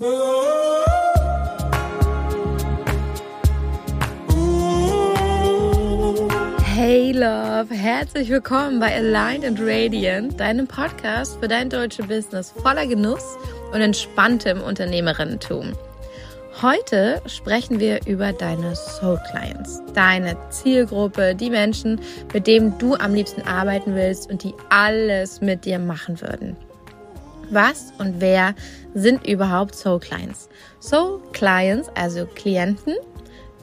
Hey Love, herzlich willkommen bei Aligned and Radiant, deinem Podcast für dein deutsche Business voller Genuss und entspanntem Unternehmerinnentum. Heute sprechen wir über deine Soul Clients, deine Zielgruppe, die Menschen, mit denen du am liebsten arbeiten willst und die alles mit dir machen würden. Was und wer sind überhaupt Soul Clients? Soul Clients, also Klienten,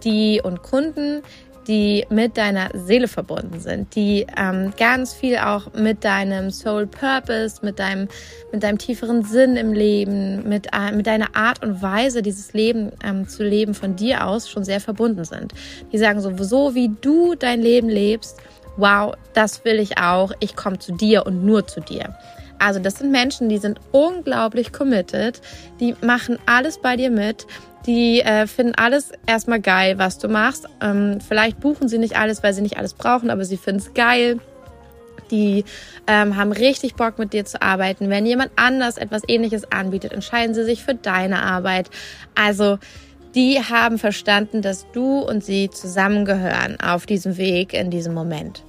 die und Kunden, die mit deiner Seele verbunden sind, die ähm, ganz viel auch mit deinem Soul Purpose, mit deinem, mit deinem tieferen Sinn im Leben, mit, äh, mit deiner Art und Weise, dieses Leben ähm, zu leben von dir aus schon sehr verbunden sind. Die sagen so, so wie du dein Leben lebst, wow, das will ich auch, ich komme zu dir und nur zu dir. Also das sind Menschen, die sind unglaublich committed, die machen alles bei dir mit, die äh, finden alles erstmal geil, was du machst. Ähm, vielleicht buchen sie nicht alles, weil sie nicht alles brauchen, aber sie finden es geil. Die ähm, haben richtig Bock mit dir zu arbeiten. Wenn jemand anders etwas ähnliches anbietet, entscheiden sie sich für deine Arbeit. Also die haben verstanden, dass du und sie zusammengehören auf diesem Weg in diesem Moment.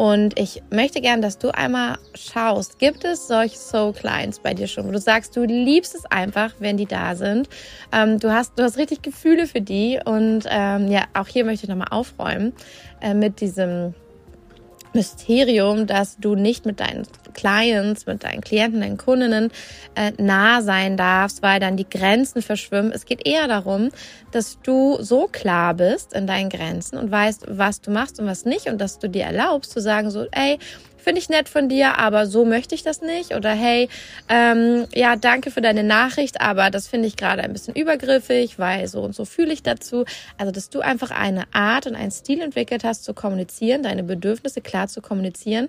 Und ich möchte gern, dass du einmal schaust, gibt es solche Soul Clients bei dir schon, wo du sagst, du liebst es einfach, wenn die da sind. Ähm, du hast, du hast richtig Gefühle für die und ähm, ja, auch hier möchte ich nochmal aufräumen äh, mit diesem Mysterium, dass du nicht mit deinen Clients, mit deinen Klienten, deinen Kundinnen äh, nah sein darfst, weil dann die Grenzen verschwimmen. Es geht eher darum, dass du so klar bist in deinen Grenzen und weißt, was du machst und was nicht und dass du dir erlaubst zu sagen so, ey, finde ich nett von dir, aber so möchte ich das nicht. Oder hey, ähm, ja, danke für deine Nachricht, aber das finde ich gerade ein bisschen übergriffig, weil so und so fühle ich dazu. Also, dass du einfach eine Art und einen Stil entwickelt hast zu kommunizieren, deine Bedürfnisse klar zu kommunizieren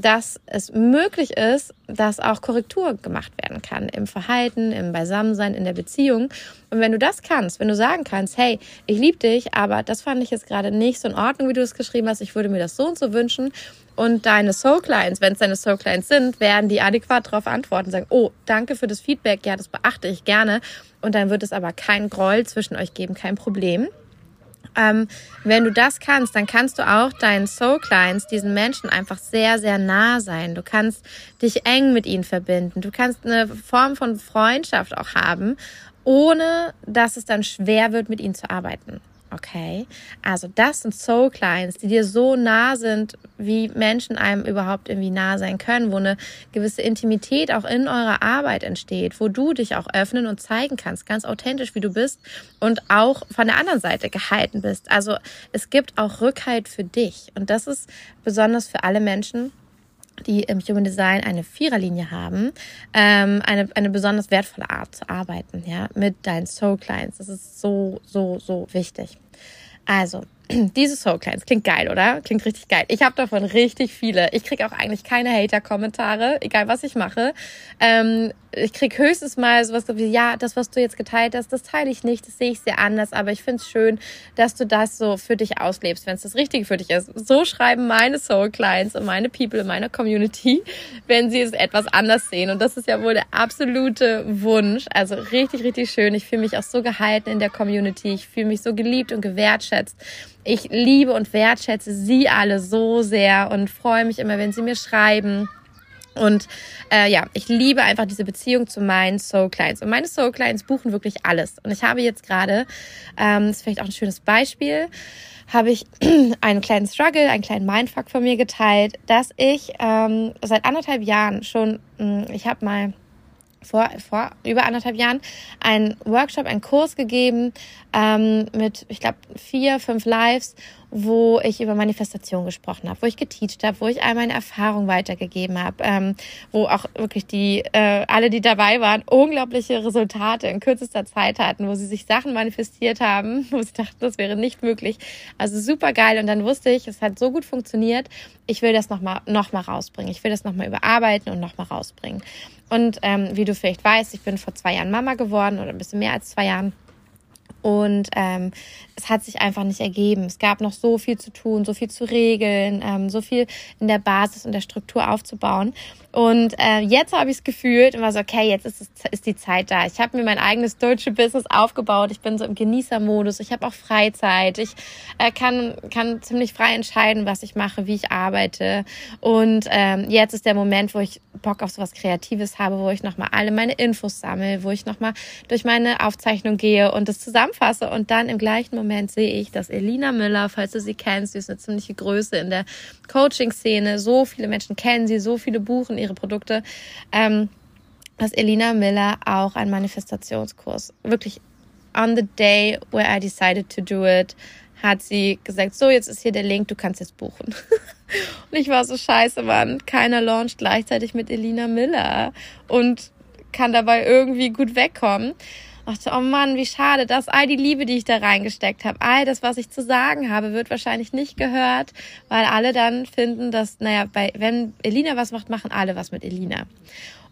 dass es möglich ist, dass auch Korrektur gemacht werden kann im Verhalten, im Beisammensein, in der Beziehung. Und wenn du das kannst, wenn du sagen kannst, hey, ich liebe dich, aber das fand ich jetzt gerade nicht so in Ordnung, wie du es geschrieben hast, ich würde mir das so und so wünschen. Und deine Soul Clients, wenn es deine Soul Clients sind, werden die adäquat darauf antworten, sagen, oh, danke für das Feedback, ja, das beachte ich gerne. Und dann wird es aber kein Groll zwischen euch geben, kein Problem. Ähm, wenn du das kannst, dann kannst du auch deinen Soul Clients, diesen Menschen einfach sehr, sehr nah sein. Du kannst dich eng mit ihnen verbinden. Du kannst eine Form von Freundschaft auch haben, ohne dass es dann schwer wird, mit ihnen zu arbeiten. Okay, also das sind Soul Clients, die dir so nah sind, wie Menschen einem überhaupt irgendwie nah sein können, wo eine gewisse Intimität auch in eurer Arbeit entsteht, wo du dich auch öffnen und zeigen kannst, ganz authentisch, wie du bist und auch von der anderen Seite gehalten bist. Also es gibt auch Rückhalt für dich und das ist besonders für alle Menschen, die im Human Design eine Viererlinie haben, ähm, eine, eine besonders wertvolle Art zu arbeiten, ja, mit deinen Soul Clients. Das ist so, so, so wichtig. Also, diese Soul Clients klingt geil, oder? Klingt richtig geil. Ich habe davon richtig viele. Ich kriege auch eigentlich keine Hater-Kommentare, egal was ich mache. Ähm, ich krieg höchstens mal sowas wie, ja, das, was du jetzt geteilt hast, das teile ich nicht, das sehe ich sehr anders, aber ich finde es schön, dass du das so für dich auslebst, wenn es das Richtige für dich ist. So schreiben meine Soul Clients und meine People in meiner Community, wenn sie es etwas anders sehen. Und das ist ja wohl der absolute Wunsch. Also richtig, richtig schön. Ich fühle mich auch so gehalten in der Community. Ich fühle mich so geliebt und gewertschätzt. Ich liebe und wertschätze sie alle so sehr und freue mich immer, wenn sie mir schreiben und äh, ja, ich liebe einfach diese Beziehung zu meinen Soul Clients. Und meine Soul Clients buchen wirklich alles. Und ich habe jetzt gerade, ähm, das ist vielleicht auch ein schönes Beispiel, habe ich einen kleinen Struggle, einen kleinen Mindfuck von mir geteilt, dass ich ähm, seit anderthalb Jahren schon, mh, hm, ich habe mal vor, vor über anderthalb Jahren einen Workshop, einen Kurs gegeben ähm, mit, ich glaube, vier, fünf Lives wo ich über Manifestation gesprochen habe, wo ich geteacht habe, wo ich all meine Erfahrungen weitergegeben habe, ähm, wo auch wirklich die äh, alle, die dabei waren, unglaubliche Resultate in kürzester Zeit hatten, wo sie sich Sachen manifestiert haben, wo sie dachten, das wäre nicht möglich. Also super geil. Und dann wusste ich, es hat so gut funktioniert. Ich will das nochmal noch mal rausbringen. Ich will das nochmal überarbeiten und nochmal rausbringen. Und ähm, wie du vielleicht weißt, ich bin vor zwei Jahren Mama geworden oder ein bisschen mehr als zwei Jahren. Und ähm, es hat sich einfach nicht ergeben. Es gab noch so viel zu tun, so viel zu regeln, ähm, so viel in der Basis und der Struktur aufzubauen. Und äh, jetzt habe ich es gefühlt und war so, okay, jetzt ist, es, ist die Zeit da. Ich habe mir mein eigenes deutsche Business aufgebaut. Ich bin so im Genießermodus. Ich habe auch Freizeit. Ich äh, kann, kann ziemlich frei entscheiden, was ich mache, wie ich arbeite. Und ähm, jetzt ist der Moment, wo ich Bock auf sowas Kreatives habe, wo ich nochmal alle meine Infos sammle, wo ich nochmal durch meine Aufzeichnung gehe und das zusammenfasse. Und dann im gleichen Moment sehe ich, dass Elina Müller, falls du sie kennst, sie ist eine ziemliche Größe in der Coaching-Szene. So viele Menschen kennen sie, so viele buchen ihre Produkte. Ähm, dass Elina Miller auch einen Manifestationskurs wirklich on the day where I decided to do it, hat sie gesagt, so, jetzt ist hier der Link, du kannst jetzt buchen. und ich war so scheiße, Mann. Keiner launcht gleichzeitig mit Elina Miller und kann dabei irgendwie gut wegkommen. Dachte, oh Mann, wie schade, dass all die Liebe, die ich da reingesteckt habe, all das, was ich zu sagen habe, wird wahrscheinlich nicht gehört, weil alle dann finden, dass, naja, bei, wenn Elina was macht, machen alle was mit Elina.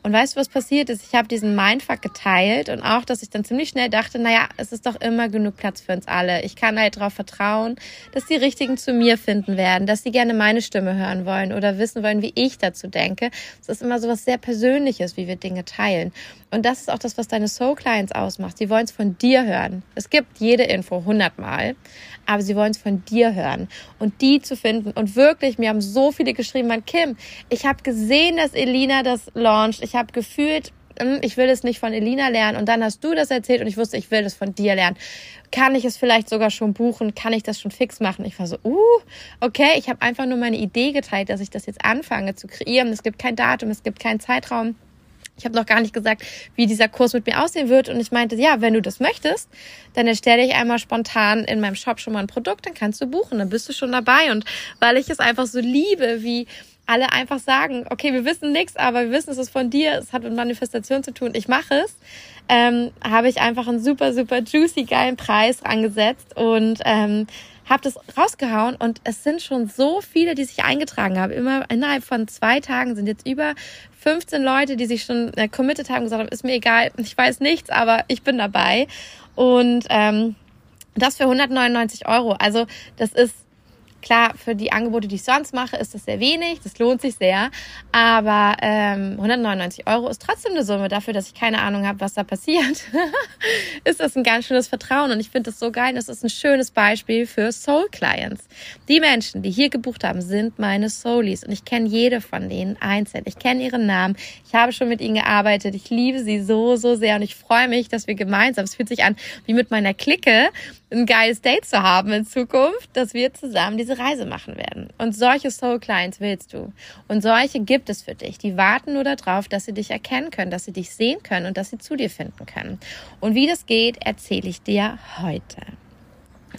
Und weißt du, was passiert ist? Ich habe diesen Mindfuck geteilt und auch, dass ich dann ziemlich schnell dachte, naja, es ist doch immer genug Platz für uns alle. Ich kann halt darauf vertrauen, dass die Richtigen zu mir finden werden, dass sie gerne meine Stimme hören wollen oder wissen wollen, wie ich dazu denke. Es ist immer so was sehr Persönliches, wie wir Dinge teilen. Und das ist auch das, was deine Soul Clients ausmacht. Sie wollen es von dir hören. Es gibt jede Info hundertmal, aber sie wollen es von dir hören und die zu finden. Und wirklich, mir haben so viele geschrieben, man Kim, ich habe gesehen, dass Elina das launcht. Ich habe gefühlt, hm, ich will es nicht von Elina lernen und dann hast du das erzählt und ich wusste, ich will das von dir lernen. Kann ich es vielleicht sogar schon buchen? Kann ich das schon fix machen? Ich war so, uh, okay, ich habe einfach nur meine Idee geteilt, dass ich das jetzt anfange zu kreieren. Es gibt kein Datum, es gibt keinen Zeitraum. Ich habe noch gar nicht gesagt, wie dieser Kurs mit mir aussehen wird. Und ich meinte, ja, wenn du das möchtest, dann erstelle ich einmal spontan in meinem Shop schon mal ein Produkt, dann kannst du buchen, dann bist du schon dabei. Und weil ich es einfach so liebe, wie alle einfach sagen, okay, wir wissen nichts, aber wir wissen, es ist von dir, es hat mit Manifestation zu tun, ich mache es, ähm, habe ich einfach einen super, super juicy, geilen Preis angesetzt und ähm, habe das rausgehauen und es sind schon so viele, die sich eingetragen haben. Immer innerhalb von zwei Tagen sind jetzt über 15 Leute, die sich schon äh, committed haben, gesagt haben, ist mir egal, ich weiß nichts, aber ich bin dabei. Und ähm, das für 199 Euro. Also das ist Klar, für die Angebote, die ich sonst mache, ist das sehr wenig, das lohnt sich sehr, aber ähm, 199 Euro ist trotzdem eine Summe dafür, dass ich keine Ahnung habe, was da passiert. ist das ein ganz schönes Vertrauen und ich finde das so geil. Das ist ein schönes Beispiel für Soul Clients. Die Menschen, die hier gebucht haben, sind meine Soulies und ich kenne jede von denen einzeln. Ich kenne ihren Namen, ich habe schon mit ihnen gearbeitet, ich liebe sie so, so sehr und ich freue mich, dass wir gemeinsam, es fühlt sich an wie mit meiner Clique, ein geiles Date zu haben in Zukunft, dass wir zusammen diese Reise machen werden. Und solche Soul Clients willst du. Und solche gibt es für dich. Die warten nur darauf, dass sie dich erkennen können, dass sie dich sehen können und dass sie zu dir finden können. Und wie das geht, erzähle ich dir heute.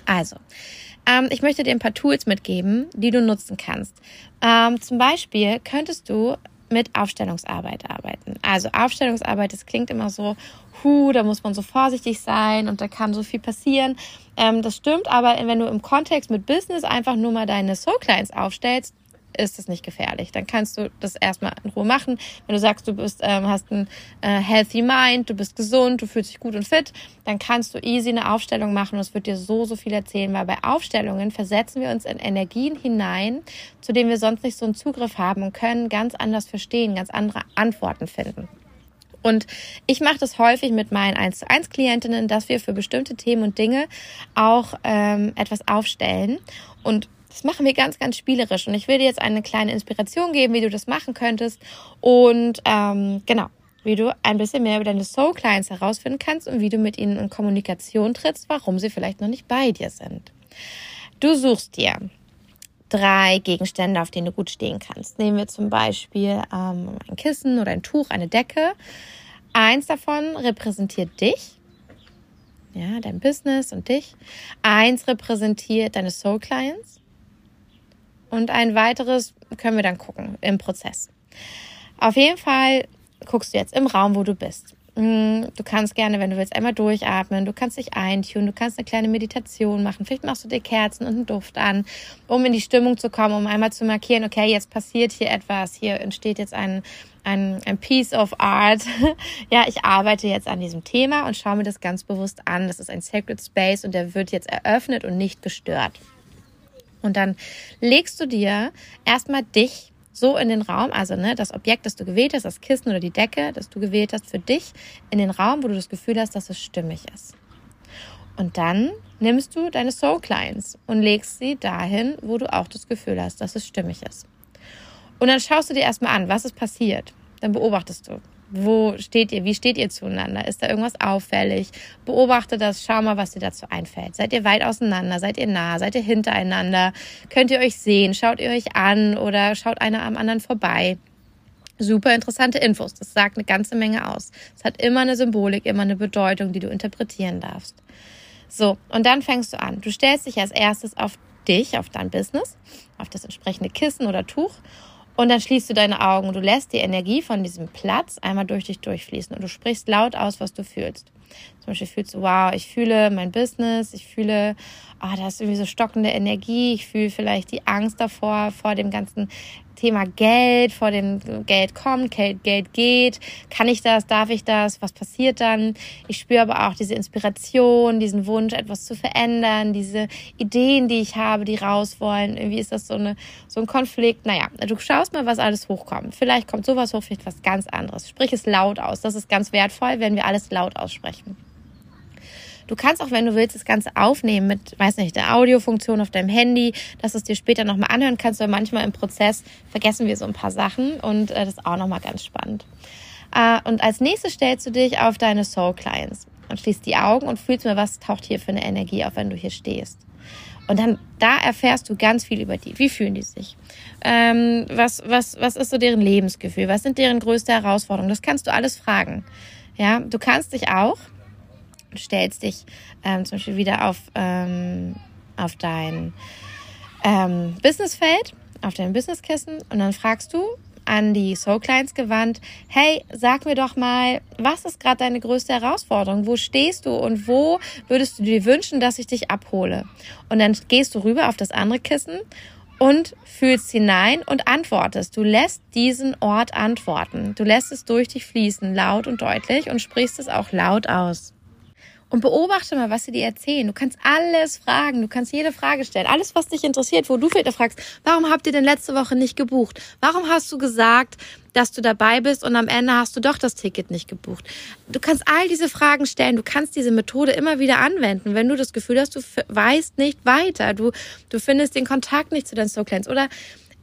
Also, ähm, ich möchte dir ein paar Tools mitgeben, die du nutzen kannst. Ähm, zum Beispiel könntest du mit Aufstellungsarbeit arbeiten. Also Aufstellungsarbeit, das klingt immer so, hu, da muss man so vorsichtig sein und da kann so viel passieren. Ähm, das stimmt, aber wenn du im Kontext mit Business einfach nur mal deine Soul Clients aufstellst, ist das nicht gefährlich. Dann kannst du das erstmal in Ruhe machen. Wenn du sagst, du bist, ähm, hast ein äh, healthy mind, du bist gesund, du fühlst dich gut und fit, dann kannst du easy eine Aufstellung machen und es wird dir so, so viel erzählen, weil bei Aufstellungen versetzen wir uns in Energien hinein, zu denen wir sonst nicht so einen Zugriff haben und können ganz anders verstehen, ganz andere Antworten finden. Und ich mache das häufig mit meinen 1 zu 1 Klientinnen, dass wir für bestimmte Themen und Dinge auch ähm, etwas aufstellen. Und das machen wir ganz, ganz spielerisch. Und ich will dir jetzt eine kleine Inspiration geben, wie du das machen könntest. Und ähm, genau, wie du ein bisschen mehr über deine Soul Clients herausfinden kannst und wie du mit ihnen in Kommunikation trittst, warum sie vielleicht noch nicht bei dir sind. Du suchst dir drei Gegenstände, auf denen du gut stehen kannst. Nehmen wir zum Beispiel ähm, ein Kissen oder ein Tuch, eine Decke. Eins davon repräsentiert dich, ja, dein Business und dich. Eins repräsentiert deine Soul Clients. Und ein weiteres können wir dann gucken im Prozess. Auf jeden Fall guckst du jetzt im Raum, wo du bist. hm, du kannst gerne, wenn du willst, einmal durchatmen. Du kannst dich eintun. Du kannst eine kleine Meditation machen. Vielleicht machst du dir Kerzen und einen Duft an, um in die Stimmung zu kommen, um einmal zu markieren, okay, jetzt passiert hier etwas. Hier entsteht jetzt ein, ein, ein Piece of Art. ja, ich arbeite jetzt an diesem Thema und schaue mir das ganz bewusst an. Das ist ein Sacred Space und der wird jetzt eröffnet und nicht gestört. Und dann legst du dir erstmal dich so in den Raum, also ne, das Objekt, das du gewählt hast, das Kissen oder die Decke, das du gewählt hast, für dich in den Raum, wo du das Gefühl hast, dass es stimmig ist. Und dann nimmst du deine Soul Clients und legst sie dahin, wo du auch das Gefühl hast, dass es stimmig ist. Und dann schaust du dir erstmal an, was ist passiert. Dann beobachtest du. Wo steht ihr? Wie steht ihr zueinander? Ist da irgendwas auffällig? Beobachte das, schau mal, was dir dazu einfällt. Seid ihr weit auseinander? Seid ihr nah? Seid ihr hintereinander? Könnt ihr euch sehen? Schaut ihr euch an oder schaut einer am anderen vorbei? Super interessante Infos. Das sagt eine ganze Menge aus. Es hat immer eine Symbolik, immer eine Bedeutung, die du interpretieren darfst. So, und dann fängst du an. Du stellst dich als erstes auf dich, auf dein Business, auf das entsprechende Kissen oder Tuch und dann schließt du deine Augen. Du lässt die Energie von diesem Platz einmal durch dich durchfließen und du sprichst laut aus, was du fühlst. Zum Beispiel fühlst du, wow, ich fühle mein Business, ich fühle, ah, oh, da ist irgendwie so stockende Energie, ich fühle vielleicht die Angst davor, vor dem ganzen Thema Geld, vor dem Geld kommt, Geld, Geld geht. Kann ich das? Darf ich das? Was passiert dann? Ich spüre aber auch diese Inspiration, diesen Wunsch, etwas zu verändern, diese Ideen, die ich habe, die raus wollen. Irgendwie ist das so, eine, so ein Konflikt. Naja, du schaust mal, was alles hochkommt. Vielleicht kommt sowas hoch, vielleicht was ganz anderes. Sprich es laut aus. Das ist ganz wertvoll, wenn wir alles laut aussprechen. Du kannst auch, wenn du willst, das Ganze aufnehmen mit, weiß nicht, der Audiofunktion auf deinem Handy, dass du es dir später nochmal anhören kannst, weil manchmal im Prozess vergessen wir so ein paar Sachen und äh, das ist auch nochmal ganz spannend. Äh, und als nächstes stellst du dich auf deine Soul Clients und schließt die Augen und fühlst mal, was taucht hier für eine Energie auf, wenn du hier stehst. Und dann, da erfährst du ganz viel über die. Wie fühlen die sich? Ähm, was, was, was ist so deren Lebensgefühl? Was sind deren größte Herausforderungen? Das kannst du alles fragen. Ja, du kannst dich auch Stellst dich ähm, zum Beispiel wieder auf, ähm, auf dein ähm, Businessfeld, auf dein Businesskissen und dann fragst du an die Soul Clients gewandt, hey, sag mir doch mal, was ist gerade deine größte Herausforderung? Wo stehst du und wo würdest du dir wünschen, dass ich dich abhole? Und dann gehst du rüber auf das andere Kissen und fühlst hinein und antwortest. Du lässt diesen Ort antworten. Du lässt es durch dich fließen, laut und deutlich und sprichst es auch laut aus und beobachte mal, was sie dir erzählen. Du kannst alles fragen, du kannst jede Frage stellen, alles, was dich interessiert, wo du vielleicht fragst, warum habt ihr denn letzte Woche nicht gebucht? Warum hast du gesagt, dass du dabei bist und am Ende hast du doch das Ticket nicht gebucht? Du kannst all diese Fragen stellen, du kannst diese Methode immer wieder anwenden, wenn du das Gefühl hast, du weißt nicht weiter, du, du findest den Kontakt nicht zu deinen Soul Clients oder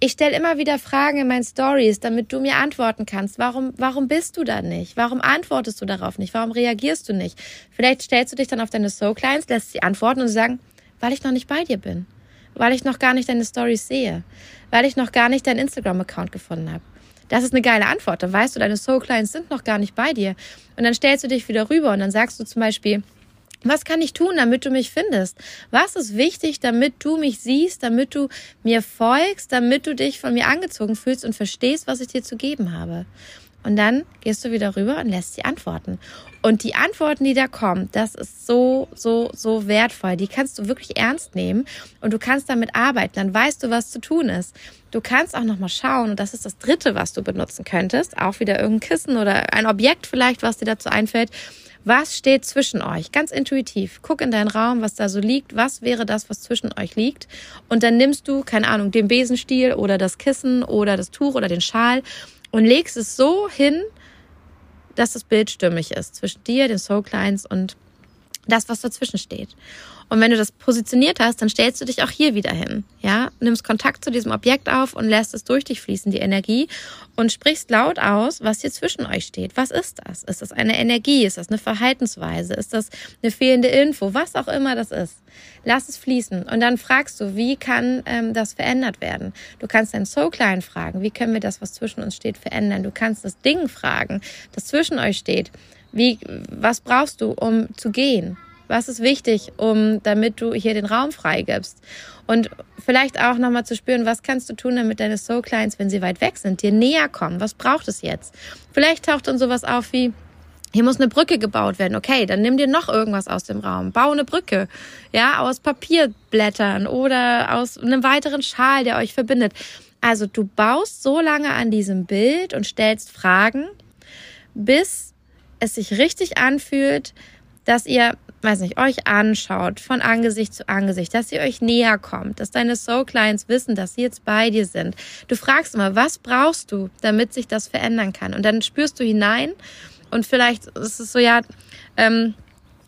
ich stelle immer wieder Fragen in meinen Stories, damit du mir antworten kannst. Warum, warum bist du da nicht? Warum antwortest du darauf nicht? Warum reagierst du nicht? Vielleicht stellst du dich dann auf deine Soul Clients, lässt sie antworten und sagen, weil ich noch nicht bei dir bin. Weil ich noch gar nicht deine Stories sehe. Weil ich noch gar nicht deinen Instagram-Account gefunden habe. Das ist eine geile Antwort. Dann weißt du, deine Soul Clients sind noch gar nicht bei dir. Und dann stellst du dich wieder rüber und dann sagst du zum Beispiel, was kann ich tun, damit du mich findest? Was ist wichtig, damit du mich siehst, damit du mir folgst, damit du dich von mir angezogen fühlst und verstehst, was ich dir zu geben habe? Und dann gehst du wieder rüber und lässt sie antworten. Und die Antworten, die da kommen, das ist so, so, so wertvoll. Die kannst du wirklich ernst nehmen und du kannst damit arbeiten. Dann weißt du, was zu tun ist. Du kannst auch nochmal schauen, und das ist das dritte, was du benutzen könntest. Auch wieder irgendein Kissen oder ein Objekt vielleicht, was dir dazu einfällt was steht zwischen euch? Ganz intuitiv. Guck in deinen Raum, was da so liegt. Was wäre das, was zwischen euch liegt? Und dann nimmst du, keine Ahnung, den Besenstiel oder das Kissen oder das Tuch oder den Schal und legst es so hin, dass das Bild stimmig ist zwischen dir, den Soul Clients und das, was dazwischen steht. Und wenn du das positioniert hast, dann stellst du dich auch hier wieder hin. Ja, nimmst Kontakt zu diesem Objekt auf und lässt es durch dich fließen, die Energie, und sprichst laut aus, was hier zwischen euch steht. Was ist das? Ist das eine Energie? Ist das eine Verhaltensweise? Ist das eine fehlende Info? Was auch immer das ist. Lass es fließen. Und dann fragst du, wie kann ähm, das verändert werden? Du kannst deinen Soul Client fragen, wie können wir das, was zwischen uns steht, verändern? Du kannst das Ding fragen, das zwischen euch steht. Wie, was brauchst du, um zu gehen? Was ist wichtig, um, damit du hier den Raum freigibst? Und vielleicht auch nochmal zu spüren, was kannst du tun, damit deine Soul Clients, wenn sie weit weg sind, dir näher kommen? Was braucht es jetzt? Vielleicht taucht dann sowas auf wie, hier muss eine Brücke gebaut werden. Okay, dann nimm dir noch irgendwas aus dem Raum. Bau eine Brücke. Ja, aus Papierblättern oder aus einem weiteren Schal, der euch verbindet. Also du baust so lange an diesem Bild und stellst Fragen, bis es sich richtig anfühlt, dass ihr, weiß nicht, euch anschaut von Angesicht zu Angesicht, dass ihr euch näher kommt, dass deine Soul Clients wissen, dass sie jetzt bei dir sind. Du fragst immer, was brauchst du, damit sich das verändern kann? Und dann spürst du hinein und vielleicht ist es so, ja, ähm,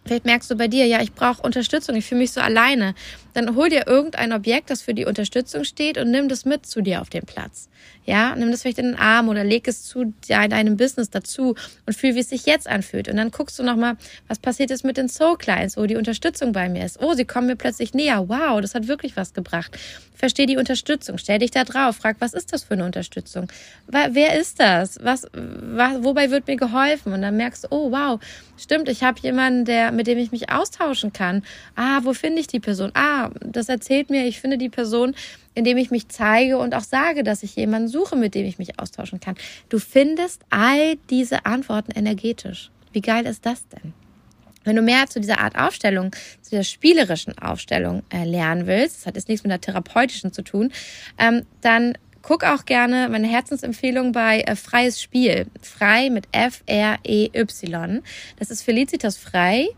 vielleicht merkst du bei dir, ja, ich brauche Unterstützung, ich fühle mich so alleine. Dann hol dir irgendein Objekt, das für die Unterstützung steht und nimm das mit zu dir auf den Platz. Ja, nimm das vielleicht in den Arm oder leg es zu deinem Business dazu und fühl, wie es sich jetzt anfühlt. Und dann guckst du nochmal, was passiert ist mit den Soul Clients, wo die Unterstützung bei mir ist. Oh, sie kommen mir plötzlich näher. Wow, das hat wirklich was gebracht. Versteh die Unterstützung. Stell dich da drauf. Frag, was ist das für eine Unterstützung? Wer ist das? Was, was wobei wird mir geholfen? Und dann merkst du, oh, wow, stimmt, ich habe jemanden, der, mit dem ich mich austauschen kann. Ah, wo finde ich die Person? Ah, das erzählt mir, ich finde die Person, indem ich mich zeige und auch sage, dass ich jemanden suche, mit dem ich mich austauschen kann. Du findest all diese Antworten energetisch. Wie geil ist das denn? Wenn du mehr zu dieser Art Aufstellung, zu der spielerischen Aufstellung äh, lernen willst, das hat jetzt nichts mit der therapeutischen zu tun, ähm, dann guck auch gerne meine Herzensempfehlung bei äh, Freies Spiel. Frei mit F-R-E-Y. Das ist Felicitas Frei.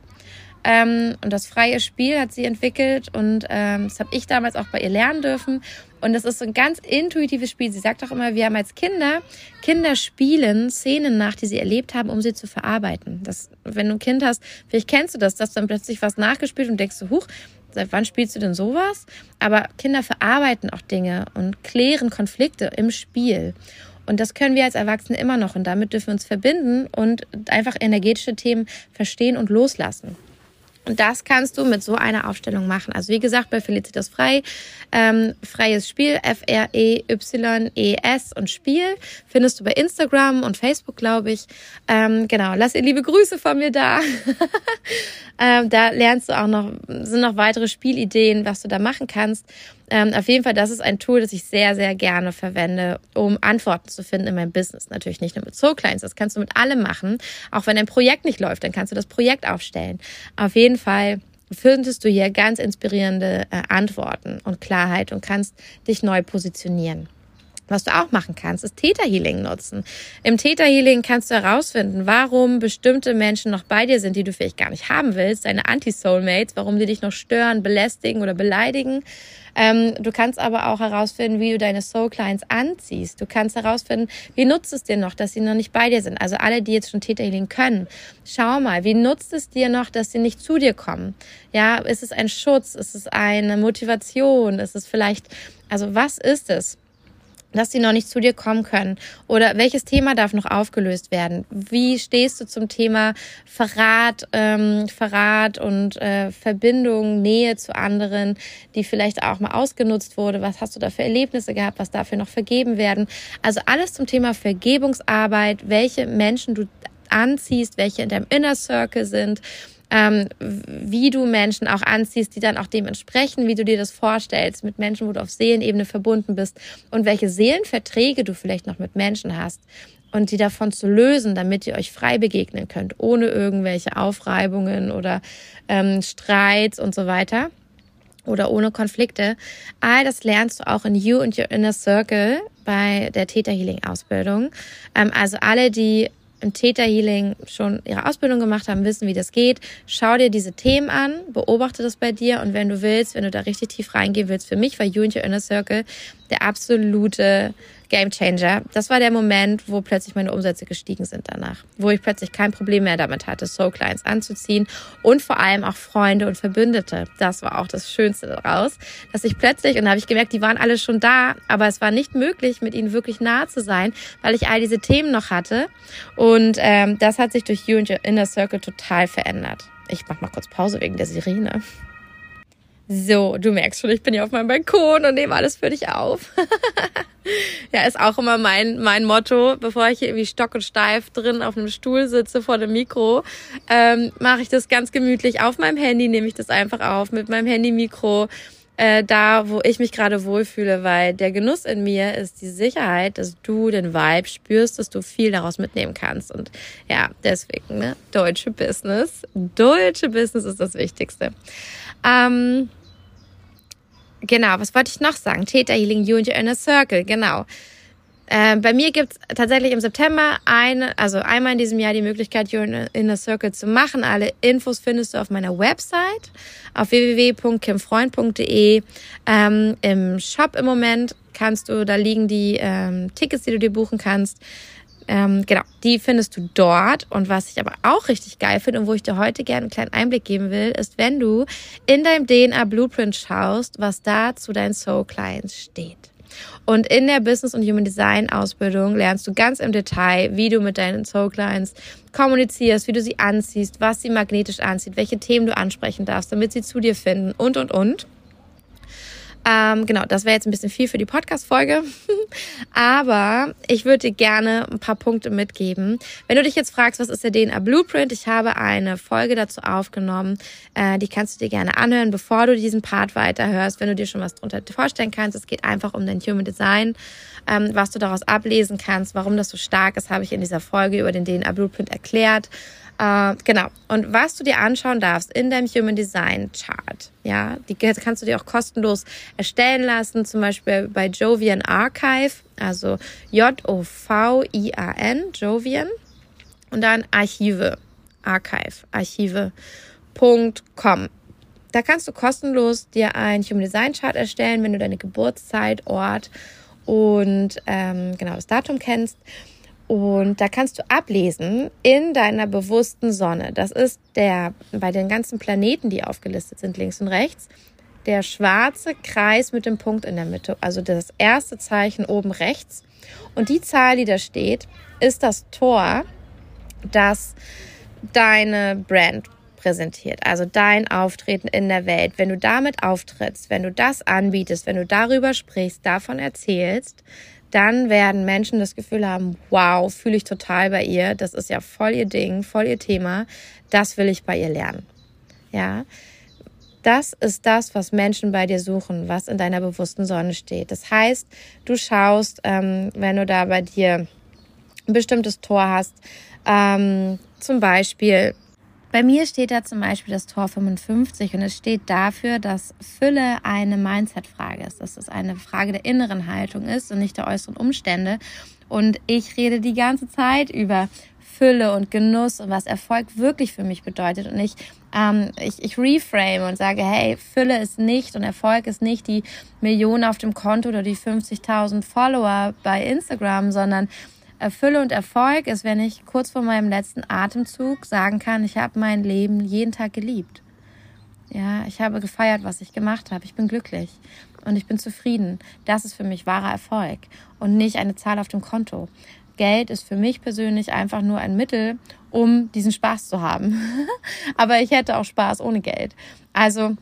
Ähm, und das freie Spiel hat sie entwickelt und ähm, das habe ich damals auch bei ihr lernen dürfen. Und das ist so ein ganz intuitives Spiel. Sie sagt auch immer, wir haben als Kinder, Kinder spielen Szenen nach, die sie erlebt haben, um sie zu verarbeiten. Das, wenn du ein Kind hast, vielleicht kennst du das, dass dann plötzlich was nachgespielt und denkst so, huch, seit wann spielst du denn sowas? Aber Kinder verarbeiten auch Dinge und klären Konflikte im Spiel. Und das können wir als Erwachsene immer noch. Und damit dürfen wir uns verbinden und einfach energetische Themen verstehen und loslassen. Und das kannst du mit so einer Aufstellung machen. Also wie gesagt, bei Felicitas Frei, ähm, freies Spiel, F-R-E-Y-E-S und Spiel, findest du bei Instagram und Facebook, glaube ich. Ähm, genau, lass ihr liebe Grüße von mir da. ähm, da lernst du auch noch, sind noch weitere Spielideen, was du da machen kannst. Ähm, auf jeden Fall, das ist ein Tool, das ich sehr, sehr gerne verwende, um Antworten zu finden in meinem Business. Natürlich nicht nur mit Soul Clients, das kannst du mit allem machen. Auch wenn ein Projekt nicht läuft, dann kannst du das Projekt aufstellen. Auf jeden Fall findest du hier ganz inspirierende äh, Antworten und Klarheit und kannst dich neu positionieren. Was du auch machen kannst, ist Theta Healing nutzen. Im Theta Healing kannst du herausfinden, warum bestimmte Menschen noch bei dir sind, die du vielleicht gar nicht haben willst, deine Anti-Soulmates, warum die dich noch stören, belästigen oder beleidigen. Ähm, du kannst aber auch herausfinden, wie du deine Soul Clients anziehst. Du kannst herausfinden, wie nutzt es dir noch, dass sie noch nicht bei dir sind. Also alle, die jetzt schon Theta Healing können, schau mal, wie nutzt es dir noch, dass sie nicht zu dir kommen? Ja, ist es ein Schutz? Ist es eine Motivation? Ist es vielleicht, also was ist es? Dass sie noch nicht zu dir kommen können? Oder welches Thema darf noch aufgelöst werden? Wie stehst du zum Thema Verrat, ähm, Verrat und äh, Verbindung, Nähe zu anderen, die vielleicht auch mal ausgenutzt wurde? Was hast du da für Erlebnisse gehabt? Was dafür noch vergeben werden? Also alles zum Thema Vergebungsarbeit, welche Menschen du anziehst, welche in deinem Inner Circle sind ähm, wie du Menschen auch anziehst, die dann auch dementsprechend, wie du dir das vorstellst, mit Menschen, wo du auf Seelenebene verbunden bist und welche Seelenverträge du vielleicht noch mit Menschen hast und die davon zu lösen, damit ihr euch frei begegnen könnt, ohne irgendwelche Aufreibungen oder ähm, Streits und so weiter oder ohne Konflikte. All das lernst du auch in You and Your Inner Circle bei der Theta Healing Ausbildung. Ähm, also alle, die im Theta Healing schon ihre Ausbildung gemacht haben, wissen, wie das geht. Schau dir diese Themen an, beobachte das bei dir und wenn du willst, wenn du da richtig tief reingehen willst, für mich war Your Inner Circle der absolute Game Changer. Das war der Moment, wo plötzlich meine Umsätze gestiegen sind danach, wo ich plötzlich kein Problem mehr damit hatte, Soul Clients anzuziehen und vor allem auch Freunde und Verbündete. Das war auch das Schönste daraus, dass ich plötzlich und da habe ich gemerkt, die waren alle schon da, aber es war nicht möglich, mit ihnen wirklich nahe zu sein, weil ich all diese Themen noch hatte und ähm, das hat sich durch You and Your Inner Circle total verändert. Ich mach mal kurz Pause wegen der Sirene. So, du merkst schon, ich bin hier auf meinem Balkon und nehme alles für dich auf. ja, ist auch immer mein, mein Motto, bevor ich hier irgendwie stock und steif drin auf einem Stuhl sitze vor dem Mikro, ähm, mache ich das ganz gemütlich auf meinem Handy, nehme ich das einfach auf mit meinem Handy-Mikro äh, da, wo ich mich gerade wohlfühle, weil der Genuss in mir ist die Sicherheit, dass du den Vibe spürst, dass du viel daraus mitnehmen kannst. Und ja, deswegen, ne, deutsche Business. Deutsche Business ist das Wichtigste. Ähm, genau, was wollte ich noch sagen? Theta Healing You and Your Inner Circle, genau. Äh, bei mir gibt's tatsächlich im September eine, also einmal in diesem Jahr die Möglichkeit, Your Inner Circle zu machen. Alle Infos findest du auf meiner Website auf www.kimfreund.de. Ähm, Im Shop im Moment kannst du, da liegen die ähm, Tickets, die du dir buchen kannst. Ähm, genau, die findest du dort. Und was ich aber auch richtig geil finde und wo ich dir heute gerne einen kleinen Einblick geben will, ist, wenn du in deinem DNA Blueprint schaust, was da zu deinen Soul Clients steht. Und in der Business und Human Design Ausbildung lernst du ganz im Detail, wie du mit deinen Soul Clients kommunizierst, wie du sie anziehst, was sie magnetisch anzieht, welche Themen du ansprechen darfst, damit sie zu dir finden und, und, und. Ähm, genau, das wäre jetzt ein bisschen viel für die Podcast-Folge. Aber ich würde dir gerne ein paar Punkte mitgeben. Wenn du dich jetzt fragst, was ist der DNA Blueprint? Ich habe eine Folge dazu aufgenommen. Äh, die kannst du dir gerne anhören, bevor du diesen Part weiterhörst, wenn du dir schon was darunter vorstellen kannst. Es geht einfach um dein Human Design. Ähm, was du daraus ablesen kannst, warum das so stark ist, habe ich in dieser Folge über den DNA Blueprint erklärt. Äh, genau. Und was du dir anschauen darfst in deinem Human Design Chart, ja, die kannst du dir auch kostenlos erstellen lassen, zum Beispiel bei Jovian Archive, also J-O-V-I-A-N, Jovian, und dann Archive, Archive, archive.com. Da kannst du kostenlos dir ein Human Design Chart erstellen, wenn du deine Geburtszeit, Ort und ähm, genau das Datum kennst. Und da kannst du ablesen in deiner bewussten Sonne. Das ist der, bei den ganzen Planeten, die aufgelistet sind, links und rechts, der schwarze Kreis mit dem Punkt in der Mitte. Also das erste Zeichen oben rechts. Und die Zahl, die da steht, ist das Tor, das deine Brand präsentiert. Also dein Auftreten in der Welt. Wenn du damit auftrittst, wenn du das anbietest, wenn du darüber sprichst, davon erzählst, dann werden Menschen das Gefühl haben, wow, fühle ich total bei ihr, das ist ja voll ihr Ding, voll ihr Thema, das will ich bei ihr lernen. Ja, das ist das, was Menschen bei dir suchen, was in deiner bewussten Sonne steht. Das heißt, du schaust, ähm, wenn du da bei dir ein bestimmtes Tor hast, ähm, zum Beispiel bei mir steht da zum Beispiel das Tor 55 und es steht dafür, dass Fülle eine Mindset-Frage ist, dass es eine Frage der inneren Haltung ist und nicht der äußeren Umstände. Und ich rede die ganze Zeit über Fülle und Genuss und was Erfolg wirklich für mich bedeutet. Und ich, ähm, ich, ich reframe und sage, hey, Fülle ist nicht und Erfolg ist nicht die Millionen auf dem Konto oder die 50.000 Follower bei Instagram, sondern Fülle und Erfolg ist, wenn ich kurz vor meinem letzten Atemzug sagen kann, ich habe mein Leben jeden Tag geliebt. Ja, ich habe gefeiert, was ich gemacht habe. Ich bin glücklich und ich bin zufrieden. Das ist für mich wahrer Erfolg und nicht eine Zahl auf dem Konto. Geld ist für mich persönlich einfach nur ein Mittel, um diesen Spaß zu haben. Aber ich hätte auch Spaß ohne Geld. Also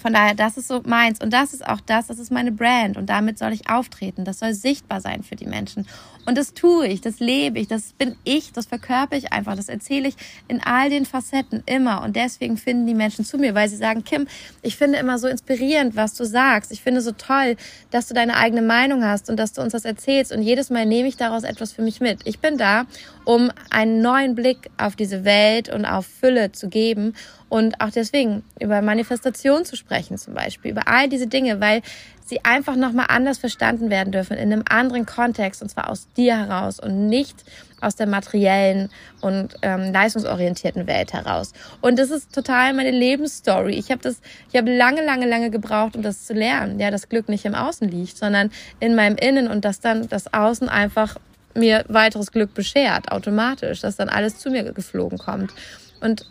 von daher, das ist so meins. Und das ist auch das, das ist meine Brand. Und damit soll ich auftreten. Das soll sichtbar sein für die Menschen. Und das tue ich, das lebe ich, das bin ich, das verkörper ich einfach. Das erzähle ich in all den Facetten immer. Und deswegen finden die Menschen zu mir, weil sie sagen, Kim, ich finde immer so inspirierend, was du sagst. Ich finde so toll, dass du deine eigene Meinung hast und dass du uns das erzählst. Und jedes Mal nehme ich daraus etwas für mich mit. Ich bin da, um einen neuen Blick auf diese Welt und auf Fülle zu geben und auch deswegen über Manifestation zu sprechen zum Beispiel, über all diese Dinge, weil sie einfach nochmal anders verstanden werden dürfen, in einem anderen Kontext und zwar aus dir heraus und nicht aus der materiellen und ähm, leistungsorientierten Welt heraus. Und das ist total meine Lebensstory. Ich habe das, ich habe lange, lange, lange gebraucht, um das zu lernen. Ja, das Glück nicht im Außen liegt, sondern in meinem Innen und dass dann das Außen einfach mir weiteres Glück beschert, automatisch, dass dann alles zu mir geflogen kommt. Und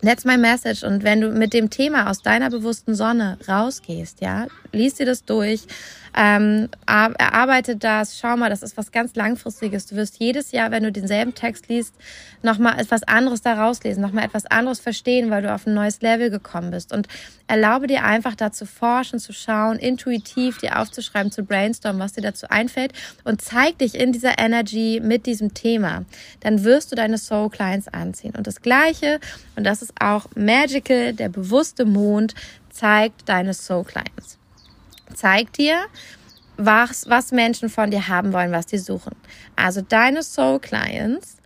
That's my message. Und wenn du mit dem Thema aus deiner bewussten Sonne rausgehst, ja, liest dir das durch, ähm, erarbeite das, schau mal, das ist was ganz Langfristiges. Du wirst jedes Jahr, wenn du denselben Text liest, nochmal etwas anderes da rauslesen, nochmal etwas anderes verstehen, weil du auf ein neues Level gekommen bist. Und erlaube dir einfach da zu forschen, zu schauen, intuitiv dir aufzuschreiben, zu brainstormen, was dir dazu einfällt und zeig dich in dieser Energy mit diesem Thema. Dann wirst du deine Soul Clients anziehen. Und das Gleiche, und das ist auch Magical, der bewusste Mond, zeigt deine Soul Clients. Zeigt dir, was, was Menschen von dir haben wollen, was die suchen. Also deine Soul Clients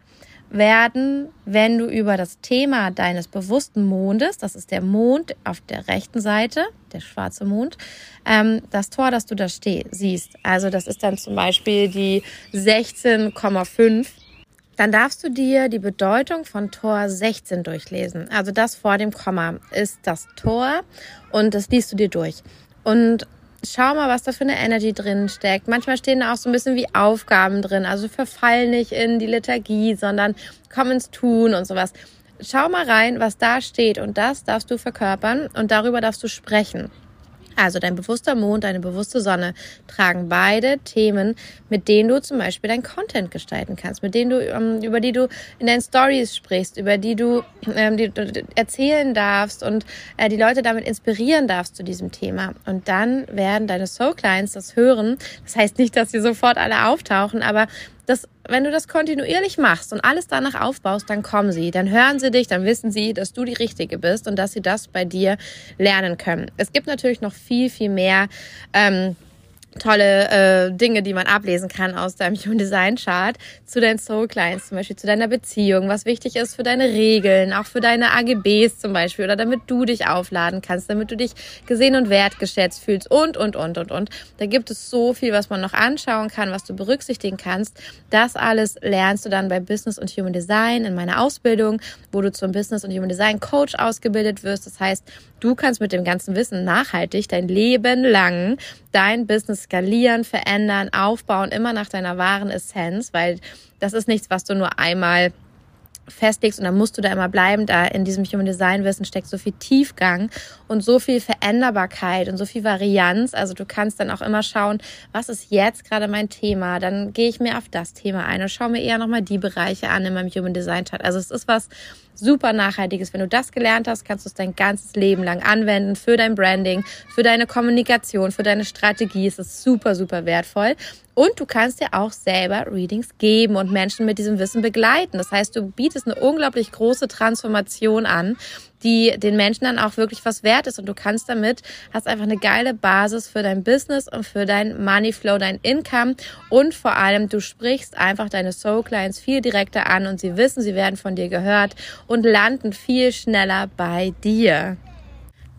werden, wenn du über das Thema deines bewussten Mondes, das ist der Mond auf der rechten Seite, der schwarze Mond, ähm, das Tor, das du da steh, siehst, also das ist dann zum Beispiel die 16,5, dann darfst du dir die Bedeutung von Tor 16 durchlesen. Also das vor dem Komma ist das Tor und das liest du dir durch. Und schau mal, was da für eine Energy drin steckt. Manchmal stehen da auch so ein bisschen wie Aufgaben drin. Also verfall nicht in die Liturgie, sondern komm ins Tun und sowas. Schau mal rein, was da steht und das darfst du verkörpern und darüber darfst du sprechen. Also dein bewusster Mond, deine bewusste Sonne tragen beide Themen, mit denen du zum Beispiel dein Content gestalten kannst, mit denen du, ähm, über die du in deinen Stories sprichst, über die du, ähm, die du erzählen darfst und äh, die Leute damit inspirieren darfst zu diesem Thema. Und dann werden deine Soul Clients das hören. Das heißt nicht, dass sie sofort alle auftauchen, aber das, wenn du das kontinuierlich machst und alles danach aufbaust, dann kommen sie, dann hören sie dich, dann wissen sie, dass du die Richtige bist und dass sie das bei dir lernen können. Es gibt natürlich noch viel, viel mehr. Ähm, tolle äh, Dinge, die man ablesen kann aus deinem Human Design Chart zu deinen Soul Clients, zum Beispiel zu deiner Beziehung, was wichtig ist für deine Regeln, auch für deine AGBs zum Beispiel oder damit du dich aufladen kannst, damit du dich gesehen und wertgeschätzt fühlst und, und, und, und, und. Da gibt es so viel, was man noch anschauen kann, was du berücksichtigen kannst. Das alles lernst du dann bei Business und Human Design in meiner Ausbildung, wo du zum Business und Human Design Coach ausgebildet wirst. Das heißt, du kannst mit dem ganzen Wissen nachhaltig dein Leben lang dein Business skalieren, verändern, aufbauen, immer nach deiner wahren Essenz, weil das ist nichts, was du nur einmal festlegst und dann musst du da immer bleiben. Da in diesem Human Design Wissen steckt so viel Tiefgang und so viel Veränderbarkeit und so viel Varianz. Also du kannst dann auch immer schauen, was ist jetzt gerade mein Thema? Dann gehe ich mir auf das Thema ein und schaue mir eher nochmal die Bereiche an in meinem Human Design Chart. Also es ist was super Nachhaltiges. Wenn du das gelernt hast, kannst du es dein ganzes Leben lang anwenden für dein Branding, für deine Kommunikation, für deine Strategie. Es ist super, super wertvoll. Und du kannst dir auch selber Readings geben und Menschen mit diesem Wissen begleiten. Das heißt, du bietest eine unglaublich große Transformation an, die den Menschen dann auch wirklich was wert ist. Und du kannst damit, hast einfach eine geile Basis für dein Business und für dein Money Flow, dein Income. Und vor allem, du sprichst einfach deine Soul Clients viel direkter an und sie wissen, sie werden von dir gehört und landen viel schneller bei dir.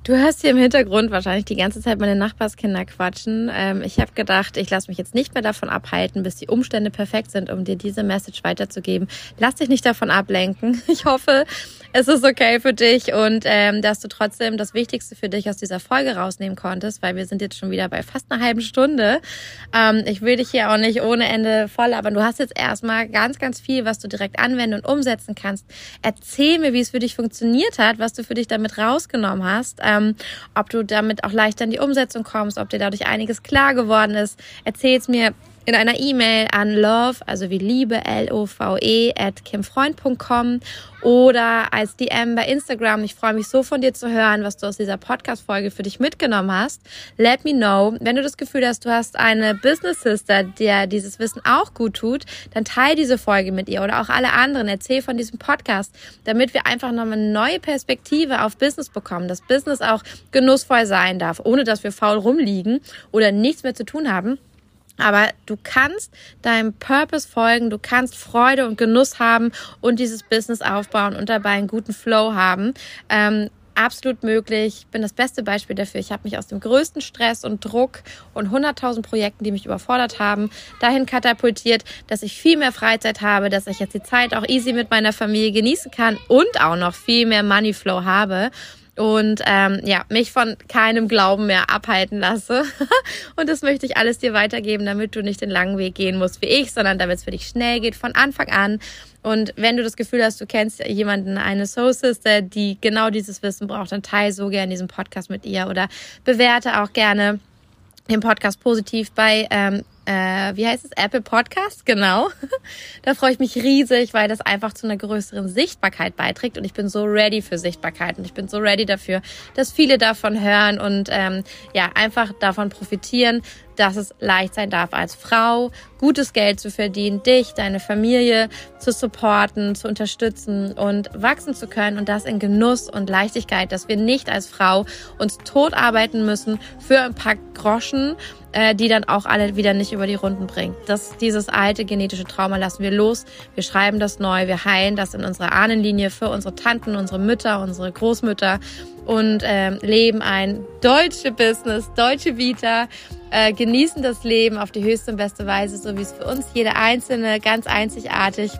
Du hörst hier im Hintergrund wahrscheinlich die ganze Zeit meine Nachbarskinder quatschen. Ähm, ich habe gedacht, ich lasse mich jetzt nicht mehr davon abhalten, bis die Umstände perfekt sind, um dir diese Message weiterzugeben. Lass dich nicht davon ablenken. Ich hoffe, es ist okay für dich und ähm, dass du trotzdem das Wichtigste für dich aus dieser Folge rausnehmen konntest, weil wir sind jetzt schon wieder bei fast einer halben Stunde. Ähm, ich will dich hier auch nicht ohne Ende voll, aber du hast jetzt erstmal ganz, ganz viel, was du direkt anwenden und umsetzen kannst. Erzähl mir, wie es für dich funktioniert hat, was du für dich damit rausgenommen hast ähm, ob du damit auch leichter in die Umsetzung kommst, ob dir dadurch einiges klar geworden ist. Erzähl's mir in einer E-Mail an love, also wie Liebe, L-O-V-E, at kimfreund.com oder als DM bei Instagram. Ich freue mich so von dir zu hören, was du aus dieser Podcast-Folge für dich mitgenommen hast. Let me know. Wenn du das Gefühl hast, du hast eine Business Sister, der dieses Wissen auch gut tut, dann teile diese Folge mit ihr oder auch alle anderen. Erzähl von diesem Podcast, damit wir einfach nochmal eine neue Perspektive auf Business bekommen, dass Business auch genussvoll sein darf, ohne dass wir faul rumliegen oder nichts mehr zu tun haben. Aber du kannst deinem Purpose folgen, du kannst Freude und Genuss haben und dieses Business aufbauen und dabei einen guten Flow haben. Ähm, absolut möglich. Ich bin das beste Beispiel dafür. Ich habe mich aus dem größten Stress und Druck und 100.000 Projekten, die mich überfordert haben, dahin katapultiert, dass ich viel mehr Freizeit habe, dass ich jetzt die Zeit auch easy mit meiner Familie genießen kann und auch noch viel mehr Moneyflow habe und ähm, ja, mich von keinem Glauben mehr abhalten lasse. und das möchte ich alles dir weitergeben, damit du nicht den langen Weg gehen musst wie ich, sondern damit es für dich schnell geht von Anfang an. Und wenn du das Gefühl hast, du kennst jemanden, eine Soul Sister, die genau dieses Wissen braucht, dann teile so gerne diesen Podcast mit ihr oder bewerte auch gerne den Podcast positiv bei ähm, äh, wie heißt es, Apple Podcast, genau. da freue ich mich riesig, weil das einfach zu einer größeren Sichtbarkeit beiträgt. Und ich bin so ready für Sichtbarkeit. Und ich bin so ready dafür, dass viele davon hören und ähm, ja, einfach davon profitieren, dass es leicht sein darf als Frau, gutes Geld zu verdienen, dich, deine Familie zu supporten, zu unterstützen und wachsen zu können. Und das in Genuss und Leichtigkeit, dass wir nicht als Frau uns tot arbeiten müssen für ein paar Groschen, äh, die dann auch alle wieder nicht über die Runden bringt. Das, dieses alte genetische Trauma lassen wir los. Wir schreiben das neu. Wir heilen das in unserer Ahnenlinie für unsere Tanten, unsere Mütter, unsere Großmütter und ähm, leben ein deutsche Business, deutsche Vita, äh, genießen das Leben auf die höchste und beste Weise, so wie es für uns jede einzelne ganz einzigartig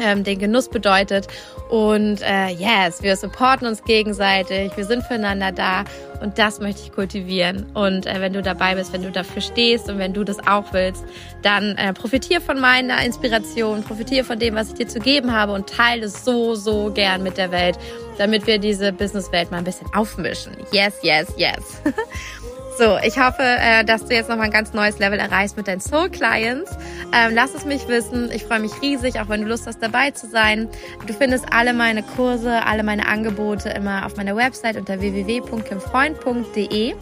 ähm, den Genuss bedeutet. Und äh, yes, wir supporten uns gegenseitig, wir sind füreinander da und das möchte ich kultivieren. Und äh, wenn du dabei bist, wenn du dafür stehst und wenn du das auch willst, dann äh, profitiere von meiner Inspiration, profitiere von dem, was ich dir zu geben habe und teile es so, so gern mit der Welt, damit wir diese Businesswelt mal ein bisschen aufmischen. Yes, yes, yes. So, ich hoffe, äh, dass du jetzt nochmal ein ganz neues Level erreichst mit deinen Soul Clients. Ähm, lass es mich wissen. Ich freue mich riesig, auch wenn du Lust hast, dabei zu sein. Du findest alle meine Kurse, alle meine Angebote immer auf meiner Website unter www.kimfreund.de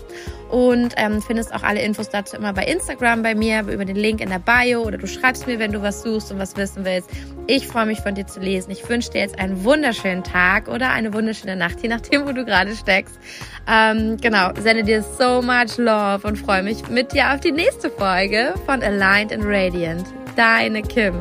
und ähm, findest auch alle Infos dazu immer bei Instagram bei mir über den Link in der Bio oder du schreibst mir, wenn du was suchst und was wissen willst. Ich freue mich von dir zu lesen. Ich wünsche dir jetzt einen wunderschönen Tag oder eine wunderschöne Nacht, je nachdem, wo du gerade steckst. Ähm, genau, sende dir so much love und freue mich mit dir auf die nächste Folge von Aligned and Radiant. Deine Kim.